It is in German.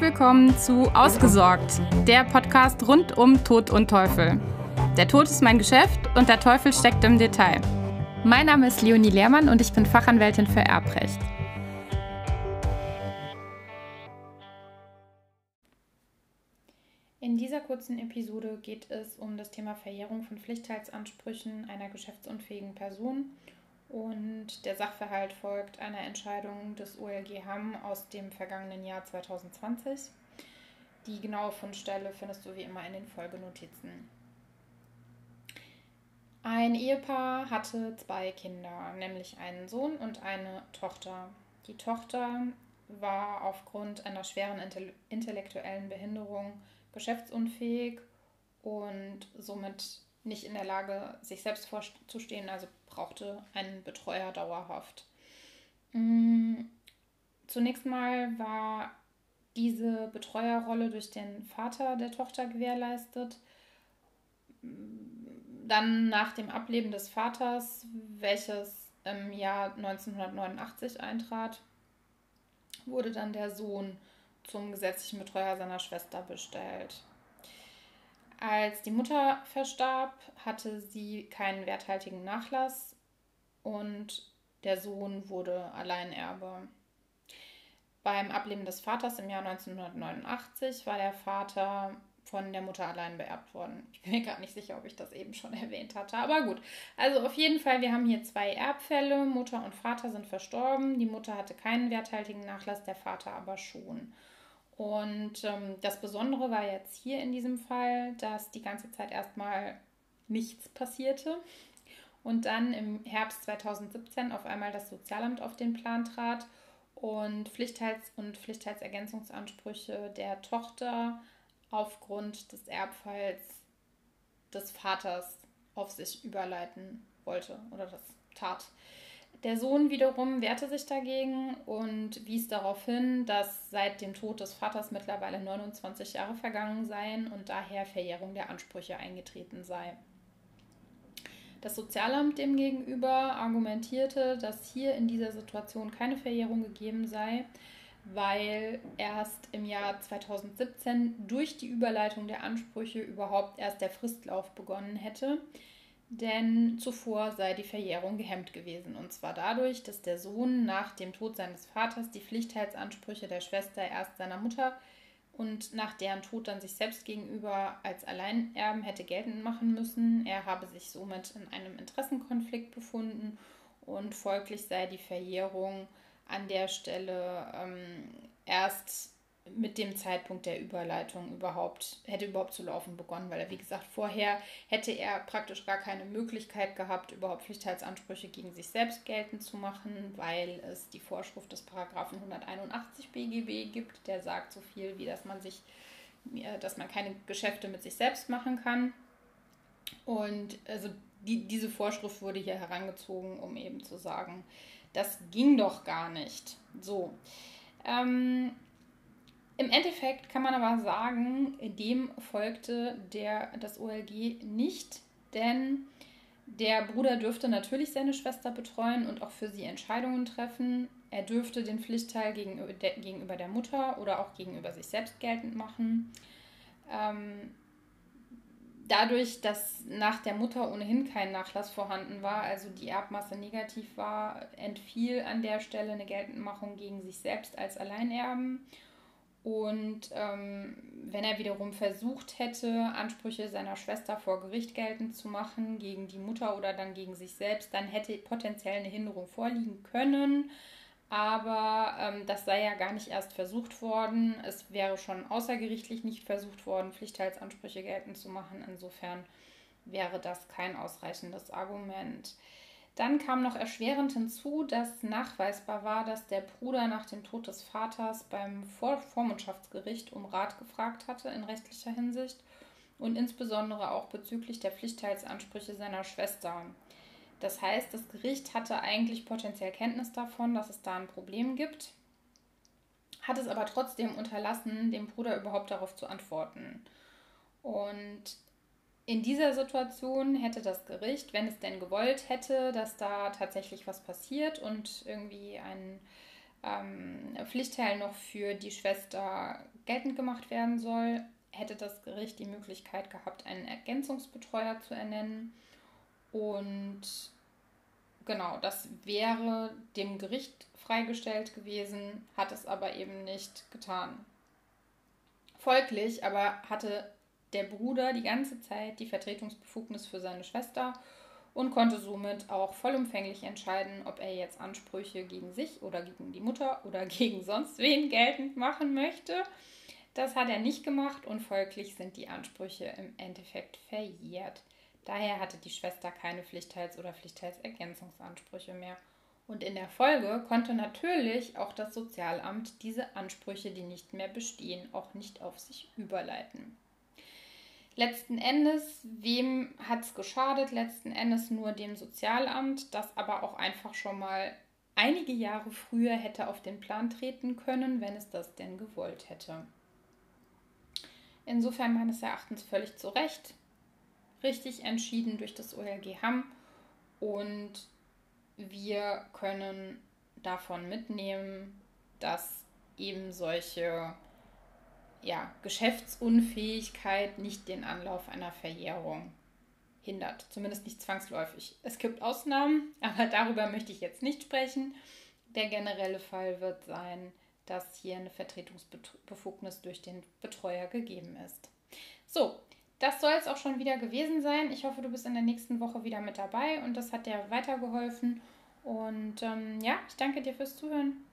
Willkommen zu Ausgesorgt, der Podcast rund um Tod und Teufel. Der Tod ist mein Geschäft und der Teufel steckt im Detail. Mein Name ist Leonie Lehrmann und ich bin Fachanwältin für Erbrecht. In dieser kurzen Episode geht es um das Thema Verjährung von Pflichtteilsansprüchen einer geschäftsunfähigen Person und der Sachverhalt folgt einer Entscheidung des OLG Hamm aus dem vergangenen Jahr 2020. Die genaue Fundstelle findest du wie immer in den Folgenotizen. Ein Ehepaar hatte zwei Kinder, nämlich einen Sohn und eine Tochter. Die Tochter war aufgrund einer schweren intellektuellen Behinderung geschäftsunfähig und somit nicht in der Lage, sich selbst vorzustehen, also brauchte einen Betreuer dauerhaft. Mm, zunächst mal war diese Betreuerrolle durch den Vater der Tochter gewährleistet. Dann nach dem Ableben des Vaters, welches im Jahr 1989 eintrat, wurde dann der Sohn zum gesetzlichen Betreuer seiner Schwester bestellt. Als die Mutter verstarb, hatte sie keinen werthaltigen Nachlass und der Sohn wurde Alleinerbe. Beim Ableben des Vaters im Jahr 1989 war der Vater von der Mutter allein beerbt worden. Ich bin mir gerade nicht sicher, ob ich das eben schon erwähnt hatte. Aber gut. Also auf jeden Fall, wir haben hier zwei Erbfälle. Mutter und Vater sind verstorben. Die Mutter hatte keinen werthaltigen Nachlass, der Vater aber schon. Und ähm, das Besondere war jetzt hier in diesem Fall, dass die ganze Zeit erstmal nichts passierte und dann im Herbst 2017 auf einmal das Sozialamt auf den Plan trat und Pflichtteils- und Pflichtteilsergänzungsansprüche der Tochter aufgrund des Erbfalls des Vaters auf sich überleiten wollte oder das tat. Der Sohn wiederum wehrte sich dagegen und wies darauf hin, dass seit dem Tod des Vaters mittlerweile 29 Jahre vergangen seien und daher Verjährung der Ansprüche eingetreten sei. Das Sozialamt demgegenüber argumentierte, dass hier in dieser Situation keine Verjährung gegeben sei, weil erst im Jahr 2017 durch die Überleitung der Ansprüche überhaupt erst der Fristlauf begonnen hätte denn zuvor sei die Verjährung gehemmt gewesen, und zwar dadurch, dass der Sohn nach dem Tod seines Vaters die Pflichtheitsansprüche der Schwester erst seiner Mutter und nach deren Tod dann sich selbst gegenüber als Alleinerben hätte geltend machen müssen. Er habe sich somit in einem Interessenkonflikt befunden und folglich sei die Verjährung an der Stelle ähm, erst mit dem Zeitpunkt der Überleitung überhaupt, hätte überhaupt zu laufen begonnen, weil er, wie gesagt, vorher hätte er praktisch gar keine Möglichkeit gehabt, überhaupt Pflichtheitsansprüche gegen sich selbst geltend zu machen, weil es die Vorschrift des Paragraphen 181 BGB gibt, der sagt so viel wie, dass man sich, äh, dass man keine Geschäfte mit sich selbst machen kann. Und also die, diese Vorschrift wurde hier herangezogen, um eben zu sagen, das ging doch gar nicht. So. Ähm, im Endeffekt kann man aber sagen, dem folgte der, das OLG nicht, denn der Bruder dürfte natürlich seine Schwester betreuen und auch für sie Entscheidungen treffen. Er dürfte den Pflichtteil gegenüber der, Mutter oder auch gegenüber sich selbst geltend machen. Ähm, dadurch, dass nach der Mutter ohnehin kein Nachlass vorhanden war, also die Erbmasse negativ war, entfiel an der Stelle eine Geltendmachung gegen sich selbst als Alleinerben. Und ähm, wenn er wiederum versucht hätte, Ansprüche seiner Schwester vor Gericht geltend zu machen, gegen die Mutter oder dann gegen sich selbst, dann hätte potenziell eine Hinderung vorliegen können. Aber ähm, das sei ja gar nicht erst versucht worden. Es wäre schon außergerichtlich nicht versucht worden, Pflichtteilsansprüche geltend zu machen. Insofern wäre das kein ausreichendes Argument. Dann kam noch erschwerend hinzu, dass nachweisbar war, dass der Bruder nach dem Tod des Vaters beim Vor Vormundschaftsgericht um Rat gefragt hatte in rechtlicher Hinsicht und insbesondere auch bezüglich der Pflichtteilsansprüche seiner Schwester. Das heißt, das Gericht hatte eigentlich potenziell Kenntnis davon, dass es da ein Problem gibt, hat es aber trotzdem unterlassen, dem Bruder überhaupt darauf zu antworten. Und in dieser Situation hätte das Gericht, wenn es denn gewollt hätte, dass da tatsächlich was passiert und irgendwie ein, ähm, Pflichtteil noch für die Schwester geltend gemacht werden soll, hätte das Gericht die Möglichkeit gehabt, einen Ergänzungsbetreuer zu ernennen. Und genau, das wäre dem Gericht freigestellt gewesen, hat es aber eben nicht getan. Folglich aber hatte der Bruder die ganze Zeit die Vertretungsbefugnis für seine Schwester und konnte somit auch vollumfänglich entscheiden, ob er jetzt Ansprüche gegen sich oder gegen die Mutter oder gegen sonst wen geltend machen möchte. Das hat er nicht gemacht und folglich sind die Ansprüche im Endeffekt verjährt. Daher hatte die Schwester keine Pflichtteils- oder Pflichtteilsergänzungsansprüche mehr. Und in der Folge konnte natürlich auch das Sozialamt diese Ansprüche, die nicht mehr bestehen, auch nicht auf sich überleiten. Letzten Endes, wem hat es geschadet? Letzten Endes nur dem Sozialamt, das aber auch einfach schon mal einige Jahre früher hätte auf den Plan treten können, wenn es das denn gewollt hätte. Insofern meines Erachtens völlig zu Recht richtig entschieden durch das OLG Hamm und wir können davon mitnehmen, dass eben solche ja, Geschäftsunfähigkeit nicht den Anlauf einer Verjährung hindert. Zumindest nicht zwangsläufig. Es gibt Ausnahmen, aber darüber möchte ich jetzt nicht sprechen. Der generelle Fall wird sein, dass hier eine Vertretungsbefugnis durch den Betreuer gegeben ist. So, das soll es auch schon wieder gewesen sein. Ich hoffe, du bist in der nächsten Woche wieder mit dabei und das hat dir weitergeholfen. Und ähm, ja, ich danke dir fürs Zuhören.